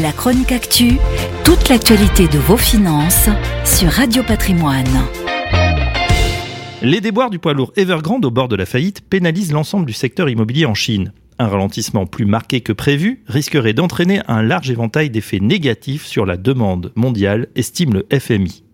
La chronique actu, toute l'actualité de vos finances sur Radio Patrimoine. Les déboires du poids lourd Evergrande au bord de la faillite pénalisent l'ensemble du secteur immobilier en Chine. Un ralentissement plus marqué que prévu risquerait d'entraîner un large éventail d'effets négatifs sur la demande mondiale, estime le FMI.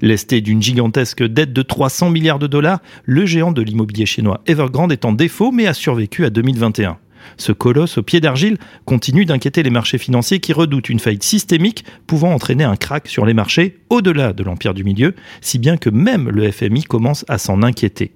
Lesté d'une gigantesque dette de 300 milliards de dollars, le géant de l'immobilier chinois Evergrande est en défaut mais a survécu à 2021. Ce colosse au pied d'argile continue d'inquiéter les marchés financiers qui redoutent une faillite systémique pouvant entraîner un crack sur les marchés au-delà de l'empire du milieu, si bien que même le FMI commence à s'en inquiéter.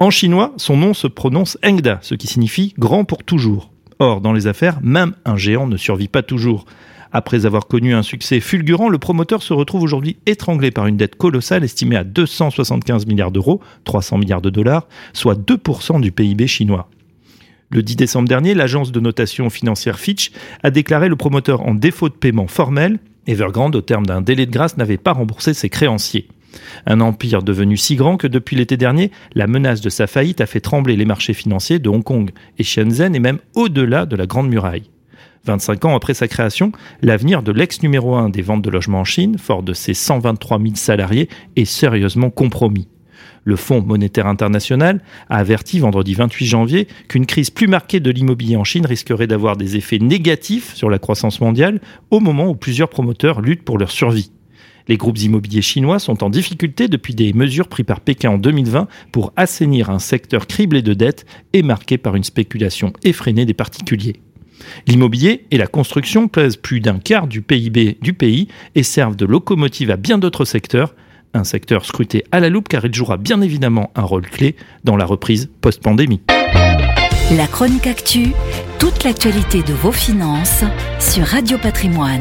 En chinois, son nom se prononce Engda, ce qui signifie grand pour toujours. Or, dans les affaires, même un géant ne survit pas toujours. Après avoir connu un succès fulgurant, le promoteur se retrouve aujourd'hui étranglé par une dette colossale estimée à 275 milliards d'euros, 300 milliards de dollars, soit 2% du PIB chinois. Le 10 décembre dernier, l'agence de notation financière Fitch a déclaré le promoteur en défaut de paiement formel. Evergrande, au terme d'un délai de grâce, n'avait pas remboursé ses créanciers. Un empire devenu si grand que depuis l'été dernier, la menace de sa faillite a fait trembler les marchés financiers de Hong Kong et Shenzhen et même au-delà de la Grande Muraille. 25 ans après sa création, l'avenir de l'ex numéro 1 des ventes de logements en Chine, fort de ses 123 000 salariés, est sérieusement compromis. Le Fonds monétaire international a averti vendredi 28 janvier qu'une crise plus marquée de l'immobilier en Chine risquerait d'avoir des effets négatifs sur la croissance mondiale au moment où plusieurs promoteurs luttent pour leur survie. Les groupes immobiliers chinois sont en difficulté depuis des mesures prises par Pékin en 2020 pour assainir un secteur criblé de dettes et marqué par une spéculation effrénée des particuliers. L'immobilier et la construction pèsent plus d'un quart du PIB du pays et servent de locomotive à bien d'autres secteurs, un secteur scruté à la loupe car il jouera bien évidemment un rôle clé dans la reprise post-pandémie. La chronique actu, toute l'actualité de vos finances sur Radio Patrimoine.